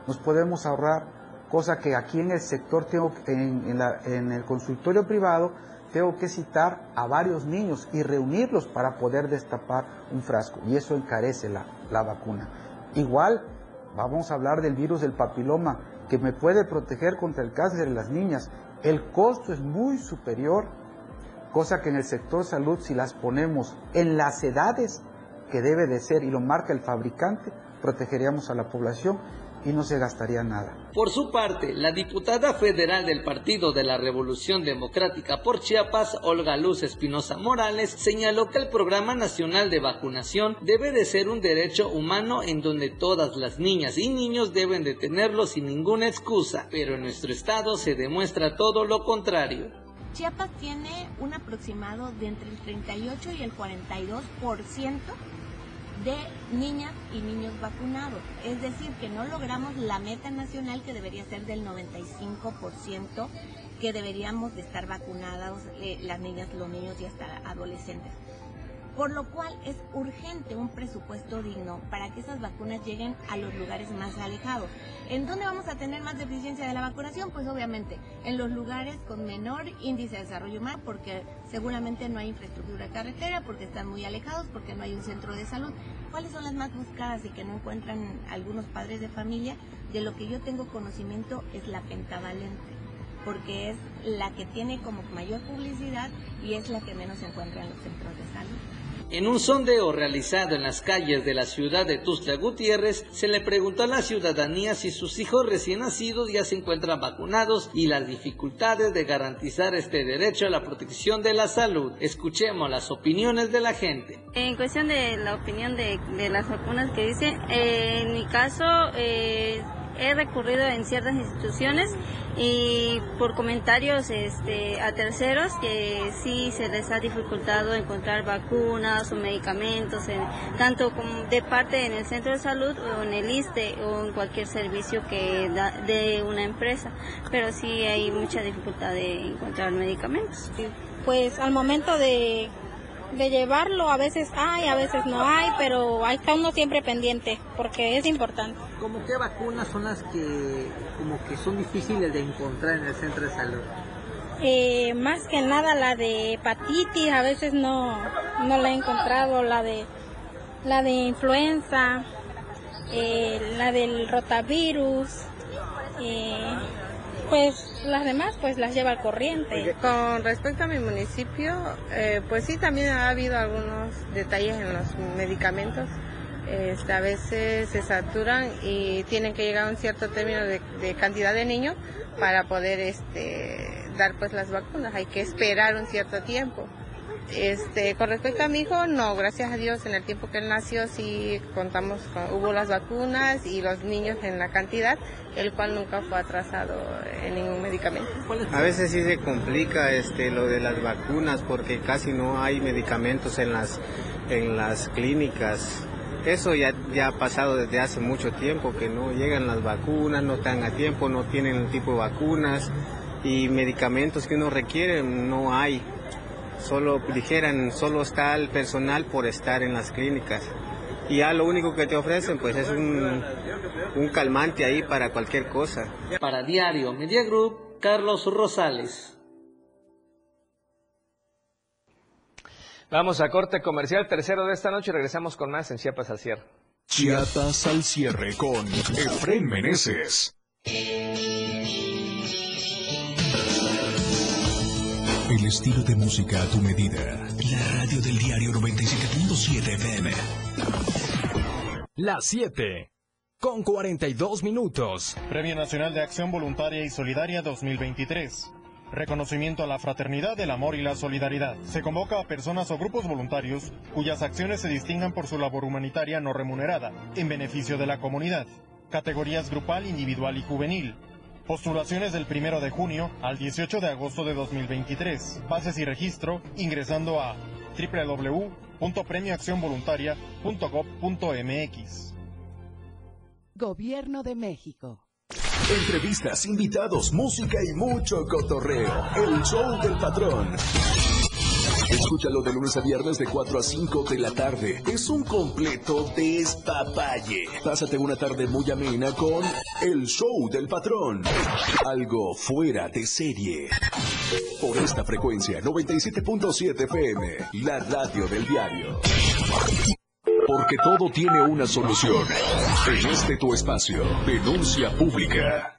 nos podemos ahorrar, cosa que aquí en el sector, tengo, en, en el consultorio privado, tengo que citar a varios niños y reunirlos para poder destapar un frasco y eso encarece la, la, vacuna. Igual vamos a hablar del virus del papiloma que me puede proteger contra el cáncer de las niñas. El costo es muy superior, cosa que en el sector salud si las ponemos en las edades que debe de ser y lo marca el fabricante, protegeríamos a la población y no se gastaría nada. Por su parte, la diputada federal del Partido de la Revolución Democrática por Chiapas, Olga Luz Espinosa Morales, señaló que el Programa Nacional de Vacunación debe de ser un derecho humano en donde todas las niñas y niños deben de tenerlo sin ninguna excusa, pero en nuestro estado se demuestra todo lo contrario. Chiapas tiene un aproximado de entre el 38 y el 42% de niñas y niños vacunados. Es decir, que no logramos la meta nacional que debería ser del 95% que deberíamos de estar vacunados eh, las niñas, los niños y hasta adolescentes. Por lo cual es urgente un presupuesto digno para que esas vacunas lleguen a los lugares más alejados. ¿En dónde vamos a tener más deficiencia de la vacunación? Pues obviamente en los lugares con menor índice de desarrollo humano, porque seguramente no hay infraestructura carretera, porque están muy alejados, porque no hay un centro de salud. ¿Cuáles son las más buscadas y que no encuentran algunos padres de familia? De lo que yo tengo conocimiento es la pentavalente porque es la que tiene como mayor publicidad y es la que menos se encuentra en los centros de salud. En un sondeo realizado en las calles de la ciudad de Tuxtla Gutiérrez, se le preguntó a la ciudadanía si sus hijos recién nacidos ya se encuentran vacunados y las dificultades de garantizar este derecho a la protección de la salud. Escuchemos las opiniones de la gente. En cuestión de la opinión de, las vacunas que dice, eh, en mi caso... Eh, he recurrido en ciertas instituciones y por comentarios este, a terceros que sí se les ha dificultado encontrar vacunas o medicamentos, tanto como de parte en el centro de salud o en el ISTE o en cualquier servicio que da de una empresa, pero sí hay mucha dificultad de encontrar medicamentos. Pues al momento de de llevarlo, a veces hay, a veces no hay, pero ahí está uno siempre pendiente, porque es importante. ¿Cómo qué vacunas son las que como que son difíciles de encontrar en el centro de salud? Eh, más que nada la de hepatitis, a veces no, no la he encontrado, la de la de influenza, eh, la del rotavirus, eh, pues las demás pues las lleva al corriente. Con respecto a mi municipio, eh, pues sí, también ha habido algunos detalles en los medicamentos. Este, a veces se saturan y tienen que llegar a un cierto término de, de cantidad de niños para poder este, dar pues las vacunas. Hay que esperar un cierto tiempo. Este, con respecto a mi hijo, no, gracias a Dios, en el tiempo que él nació sí contamos, con, hubo las vacunas y los niños en la cantidad, el cual nunca fue atrasado en ningún medicamento. A veces sí se complica este, lo de las vacunas porque casi no hay medicamentos en las, en las clínicas. Eso ya, ya ha pasado desde hace mucho tiempo, que no llegan las vacunas, no están a tiempo, no tienen el tipo de vacunas y medicamentos que uno requiere no hay solo dijeran, solo está el personal por estar en las clínicas. Y ya lo único que te ofrecen pues es un, un calmante ahí para cualquier cosa. Para Diario Media Group, Carlos Rosales. Vamos a corte comercial tercero de esta noche y regresamos con más en Chiapas al cierre. Chiapas al cierre con Efren Meneses. El estilo de música a tu medida. La radio del diario 97.7 FM. Las 7. Con 42 minutos. Premio Nacional de Acción Voluntaria y Solidaria 2023. Reconocimiento a la fraternidad, el amor y la solidaridad. Se convoca a personas o grupos voluntarios cuyas acciones se distingan por su labor humanitaria no remunerada, en beneficio de la comunidad. Categorías grupal, individual y juvenil Postulaciones del 1 de junio al 18 de agosto de 2023. Bases y registro ingresando a www.premioaccionvoluntaria.gov.mx. Gobierno de México. Entrevistas, invitados, música y mucho cotorreo. El show del patrón. Escúchalo de lunes a viernes de 4 a 5 de la tarde. Es un completo despapalle. Pásate una tarde muy amena con El Show del Patrón. Algo fuera de serie. Por esta frecuencia, 97.7 FM, la radio del diario. Porque todo tiene una solución. En este tu espacio, denuncia pública.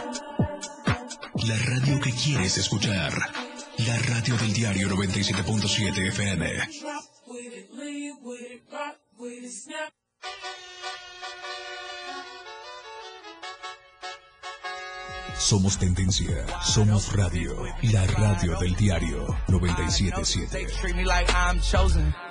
La radio que quieres escuchar. La radio del diario 97.7 FM. Somos tendencia, somos radio, la radio del diario 977.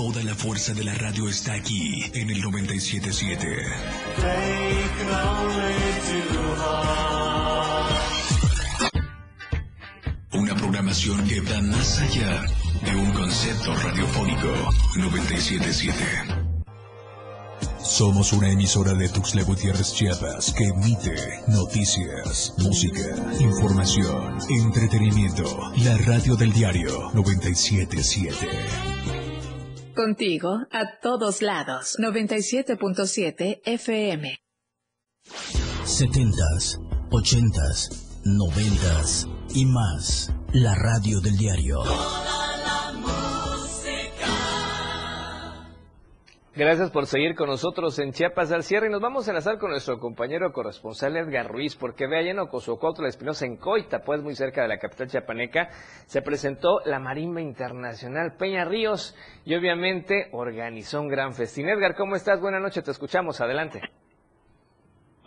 Toda la fuerza de la radio está aquí en el 977. Una programación que va más allá de un concepto radiofónico 977. Somos una emisora de Tuxtla Gutiérrez Chiapas que emite noticias, música, información, entretenimiento. La radio del diario 977. Contigo a todos lados. 97.7 FM. 70s, 80s, 90s y más. La radio del diario. Gracias por seguir con nosotros en Chiapas al cierre y nos vamos a enlazar con nuestro compañero corresponsal Edgar Ruiz porque ve allá en Ocosocuautla Espinosa en Coita, pues muy cerca de la capital chiapaneca, se presentó la Marimba Internacional Peña Ríos y obviamente organizó un gran festín. Edgar, ¿cómo estás? Buenas noches, te escuchamos, adelante.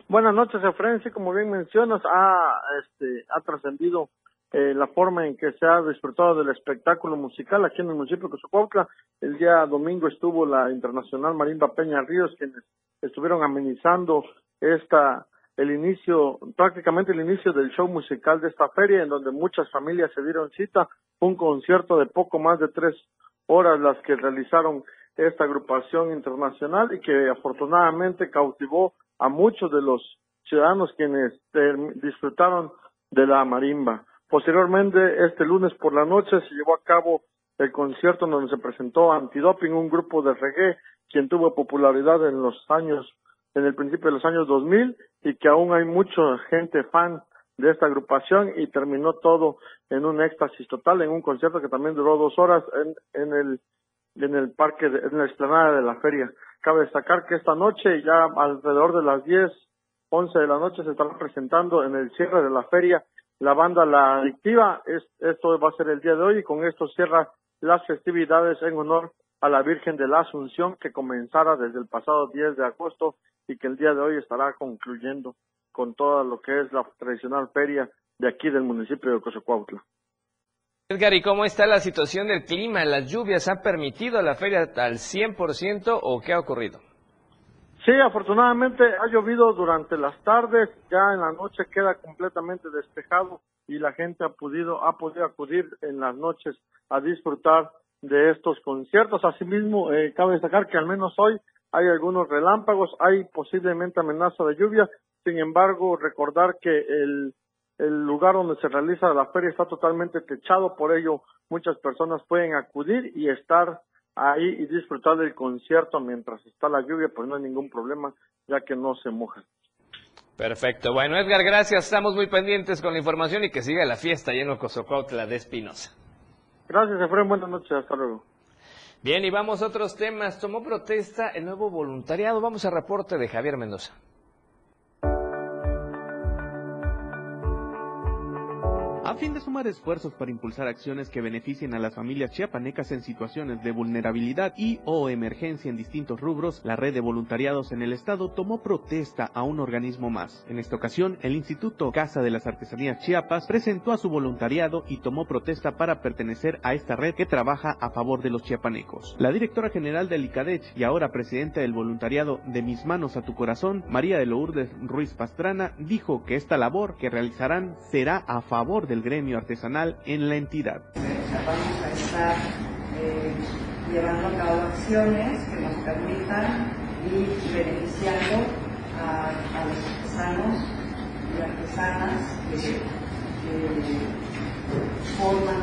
Buenas noches, Efraín. Sí, como bien mencionas, ha, este, ha trascendido eh, la forma en que se ha disfrutado del espectáculo musical aquí en el municipio de Cozocuautla. El día domingo estuvo la Internacional Marimba Peña Ríos, quienes estuvieron amenizando esta el inicio, prácticamente el inicio del show musical de esta feria, en donde muchas familias se dieron cita, un concierto de poco más de tres horas las que realizaron esta agrupación internacional y que afortunadamente cautivó a muchos de los ciudadanos quienes disfrutaron de la marimba. Posteriormente, este lunes por la noche se llevó a cabo el concierto donde se presentó Antidoping, un grupo de reggae quien tuvo popularidad en los años, en el principio de los años 2000 y que aún hay mucha gente fan de esta agrupación y terminó todo en un éxtasis total, en un concierto que también duró dos horas en, en el en el parque, de, en la explanada de la feria. Cabe destacar que esta noche, ya alrededor de las 10, 11 de la noche, se estará presentando en el cierre de la feria la banda La Adictiva. Es, esto va a ser el día de hoy y con esto cierra las festividades en honor a la Virgen de la Asunción que comenzara desde el pasado 10 de agosto y que el día de hoy estará concluyendo con todo lo que es la tradicional feria de aquí del municipio de Cozocuautla. Edgar, ¿y cómo está la situación del clima? ¿Las lluvias han permitido la feria al 100% o qué ha ocurrido? Sí, afortunadamente ha llovido durante las tardes, ya en la noche queda completamente despejado y la gente ha podido, ha podido acudir en las noches a disfrutar de estos conciertos. Asimismo, eh, cabe destacar que al menos hoy hay algunos relámpagos, hay posiblemente amenaza de lluvia, sin embargo, recordar que el el lugar donde se realiza la feria está totalmente techado, por ello muchas personas pueden acudir y estar ahí y disfrutar del concierto mientras está la lluvia, pues no hay ningún problema, ya que no se moja. Perfecto. Bueno, Edgar, gracias. Estamos muy pendientes con la información y que siga la fiesta lleno Cozocuautla de Espinosa. Gracias, Efraín. Buenas noches. Hasta luego. Bien, y vamos a otros temas. Tomó protesta el nuevo voluntariado. Vamos al reporte de Javier Mendoza. A fin de sumar esfuerzos para impulsar acciones que beneficien a las familias chiapanecas en situaciones de vulnerabilidad y o emergencia en distintos rubros, la red de voluntariados en el estado tomó protesta a un organismo más. En esta ocasión, el Instituto Casa de las Artesanías Chiapas presentó a su voluntariado y tomó protesta para pertenecer a esta red que trabaja a favor de los chiapanecos. La directora general del ICADECH y ahora presidenta del voluntariado de Mis Manos a tu Corazón, María de Lourdes Ruiz Pastrana, dijo que esta labor que realizarán será a favor del gremio artesanal en la entidad. Vamos a estar eh, llevando a cabo acciones que nos permitan ir beneficiando a, los artesanos y artesanas que, forman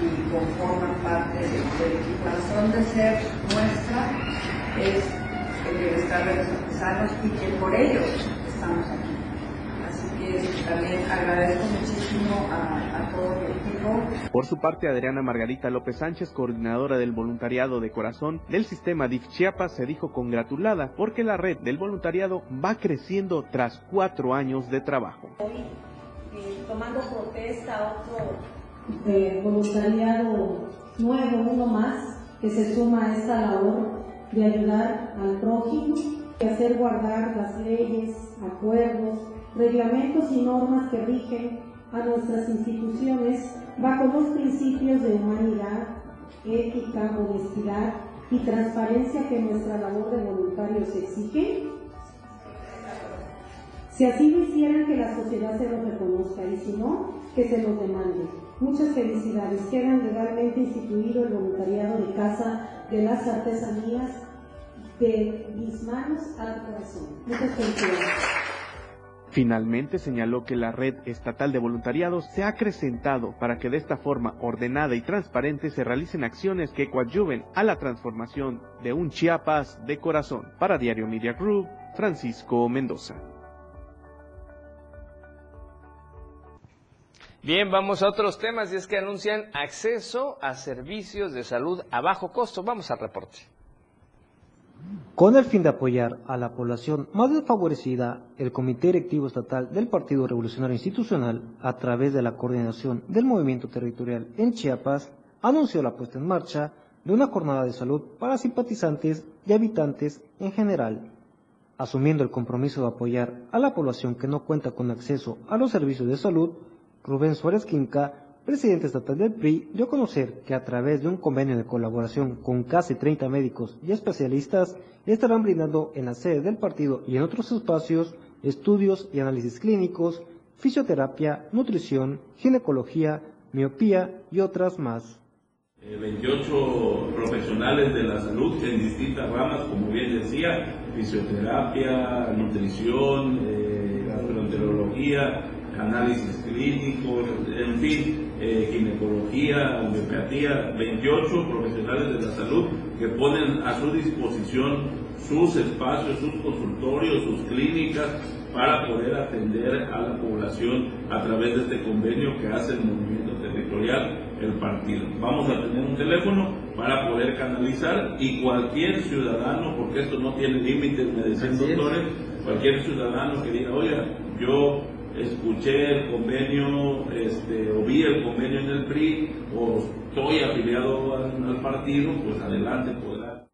y conforman parte del equipo. La razón de ser nuestra es el bienestar de los artesanos y que por ellos estamos aquí también agradezco muchísimo a, todo el equipo. Por su parte, Adriana Margarita López Sánchez, coordinadora del voluntariado de corazón del sistema DIF Chiapas, se dijo congratulada porque la red del voluntariado va creciendo tras cuatro años de trabajo. Hoy, eh, tomando protesta, otro eh, voluntariado nuevo, uno más, que se suma a esta labor de ayudar al prójimo, de hacer guardar las leyes, acuerdos, reglamentos y normas que rigen a nuestras instituciones bajo los principios de humanidad, ética, honestidad y transparencia que nuestra labor de voluntarios exige? Si así lo hicieran, que la sociedad se lo reconozca y si no, que se lo demande. Muchas felicidades. Quedan legalmente instituido el voluntariado de Casa de las Artesanías de mis manos al corazón. Muchas felicidades. Finalmente señaló que la red estatal de voluntariado se ha acrecentado para que de esta forma ordenada y transparente se realicen acciones que coadyuven a la transformación de un Chiapas de corazón. Para Diario Media Group, Francisco Mendoza. Bien, vamos a otros temas y es que anuncian acceso a servicios de salud a bajo costo. Vamos al reporte. Con el fin de apoyar a la población más desfavorecida, el Comité Directivo Estatal del Partido Revolucionario Institucional, a través de la coordinación del movimiento territorial en Chiapas, anunció la puesta en marcha de una jornada de salud para simpatizantes y habitantes en general, asumiendo el compromiso de apoyar a la población que no cuenta con acceso a los servicios de salud, Rubén Suárez Quinca presidente estatal del PRI dio a conocer que a través de un convenio de colaboración con casi 30 médicos y especialistas estarán brindando en la sede del partido y en otros espacios estudios y análisis clínicos, fisioterapia, nutrición, ginecología, miopía y otras más. 28 eh, profesionales de la salud en distintas ramas, como bien decía, fisioterapia, nutrición, eh, gastroenterología, análisis en fin, eh, ginecología, homeopatía, 28 profesionales de la salud que ponen a su disposición sus espacios, sus consultorios, sus clínicas para poder atender a la población a través de este convenio que hace el movimiento territorial, el partido. Vamos a tener un teléfono para poder canalizar y cualquier ciudadano, porque esto no tiene límites, me decían doctores, cualquier ciudadano que diga, oiga, yo escuché el convenio este, o vi el convenio en el PRI o estoy afiliado al, partido, pues adelante podrá.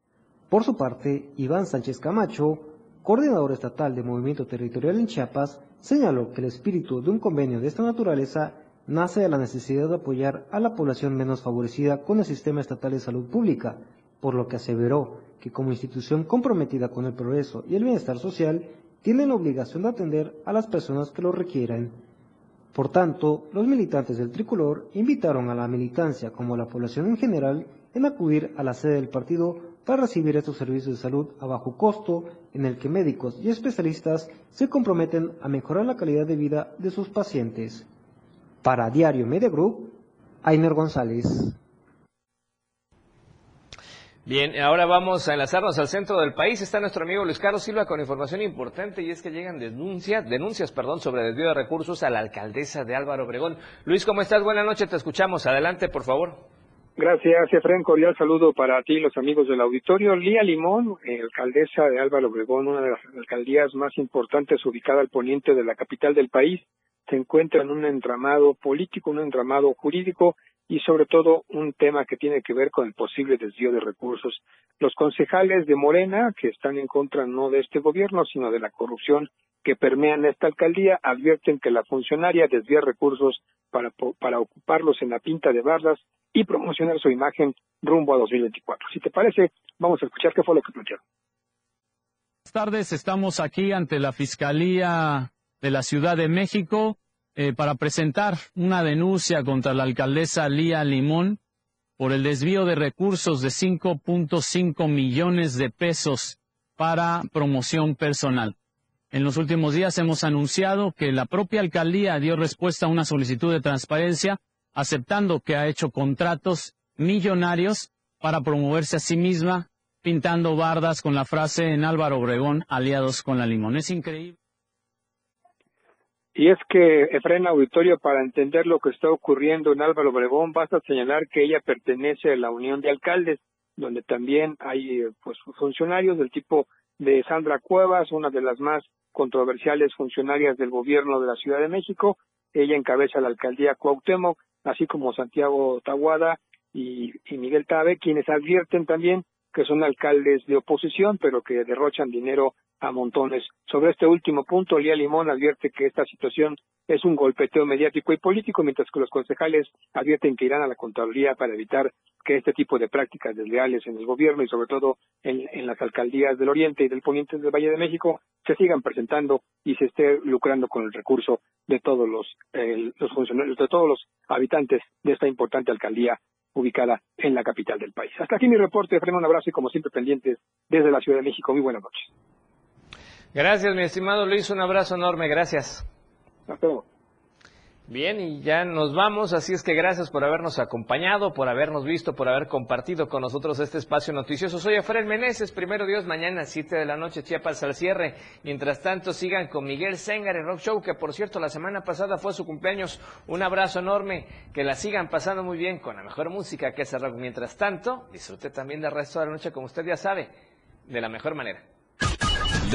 Por su parte, Iván Sánchez Camacho, coordinador estatal de Movimiento Territorial en Chiapas, señaló que el espíritu de un convenio de esta naturaleza nace de la necesidad de apoyar a la población menos favorecida con el sistema estatal de salud pública, por lo que aseveró que como institución comprometida con el progreso y el bienestar social, tienen la obligación de atender a las personas que lo requieran. Por tanto, los militantes del tricolor invitaron a la militancia como a la población en general en acudir a la sede del partido para recibir estos servicios de salud a bajo costo en el que médicos y especialistas se comprometen a mejorar la calidad de vida de sus pacientes. Para Diario Media Group, Ainer González. Bien, ahora vamos a enlazarnos al centro del país. Está nuestro amigo Luis Carlos Silva con información importante y es que llegan denuncias, denuncias, perdón, sobre desvío de recursos a la alcaldesa de Álvaro Obregón. Luis, ¿cómo estás? Buenas noches, te escuchamos. Adelante, por favor. Gracias, Efraín. Cordial saludo para ti, los amigos del auditorio. Lía Limón, alcaldesa de Álvaro Obregón, una de las alcaldías más importantes ubicada al poniente de la capital del país, se encuentra en un entramado político, un entramado jurídico y sobre todo un tema que tiene que ver con el posible desvío de recursos. Los concejales de Morena, que están en contra no de este gobierno, sino de la corrupción que permea en esta alcaldía, advierten que la funcionaria desvía recursos para, para ocuparlos en la pinta de bardas y promocionar su imagen rumbo a 2024. Si te parece, vamos a escuchar qué fue lo que plantearon. Buenas tardes, estamos aquí ante la Fiscalía de la Ciudad de México eh, para presentar una denuncia contra la alcaldesa Lía Limón por el desvío de recursos de 5.5 millones de pesos para promoción personal. En los últimos días hemos anunciado que la propia alcaldía dio respuesta a una solicitud de transparencia, aceptando que ha hecho contratos millonarios para promoverse a sí misma, pintando bardas con la frase en Álvaro Obregón, aliados con la limón. Es increíble. Y es que, Efraín Auditorio, para entender lo que está ocurriendo en Álvaro Obregón, basta señalar que ella pertenece a la Unión de Alcaldes, donde también hay pues funcionarios del tipo de Sandra Cuevas, una de las más controversiales funcionarias del gobierno de la Ciudad de México. Ella encabeza la alcaldía Cuauhtémoc, así como Santiago Taguada y, y Miguel Tabe, quienes advierten también que son alcaldes de oposición, pero que derrochan dinero a montones. Sobre este último punto, Lía Limón advierte que esta situación es un golpeteo mediático y político, mientras que los concejales advierten que irán a la Contraloría para evitar que este tipo de prácticas desleales en el gobierno y sobre todo en, las alcaldías del Oriente y del Poniente del Valle de México se sigan presentando y se esté lucrando con el recurso de todos los, funcionarios, de todos los habitantes de esta importante alcaldía ubicada en la capital del país. Hasta aquí mi reporte, Freno, un abrazo y como siempre pendientes desde la Ciudad de México. Muy buenas noches. Gracias, mi estimado Luis, un abrazo enorme, gracias. Hasta luego. Bien, y ya nos vamos, así es que gracias por habernos acompañado, por habernos visto, por haber compartido con nosotros este espacio noticioso. Soy Efraín Meneses, primero Dios, mañana a 7 de la noche, Chiapas al cierre. Mientras tanto, sigan con Miguel Sengar en Rock Show, que por cierto, la semana pasada fue su cumpleaños. Un abrazo enorme, que la sigan pasando muy bien con la mejor música que es el rock. Mientras tanto, disfrute también del resto de la noche, como usted ya sabe, de la mejor manera.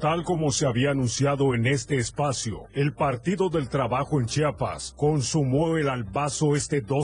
Tal como se había anunciado en este espacio, el Partido del Trabajo en Chiapas consumó el albazo este 2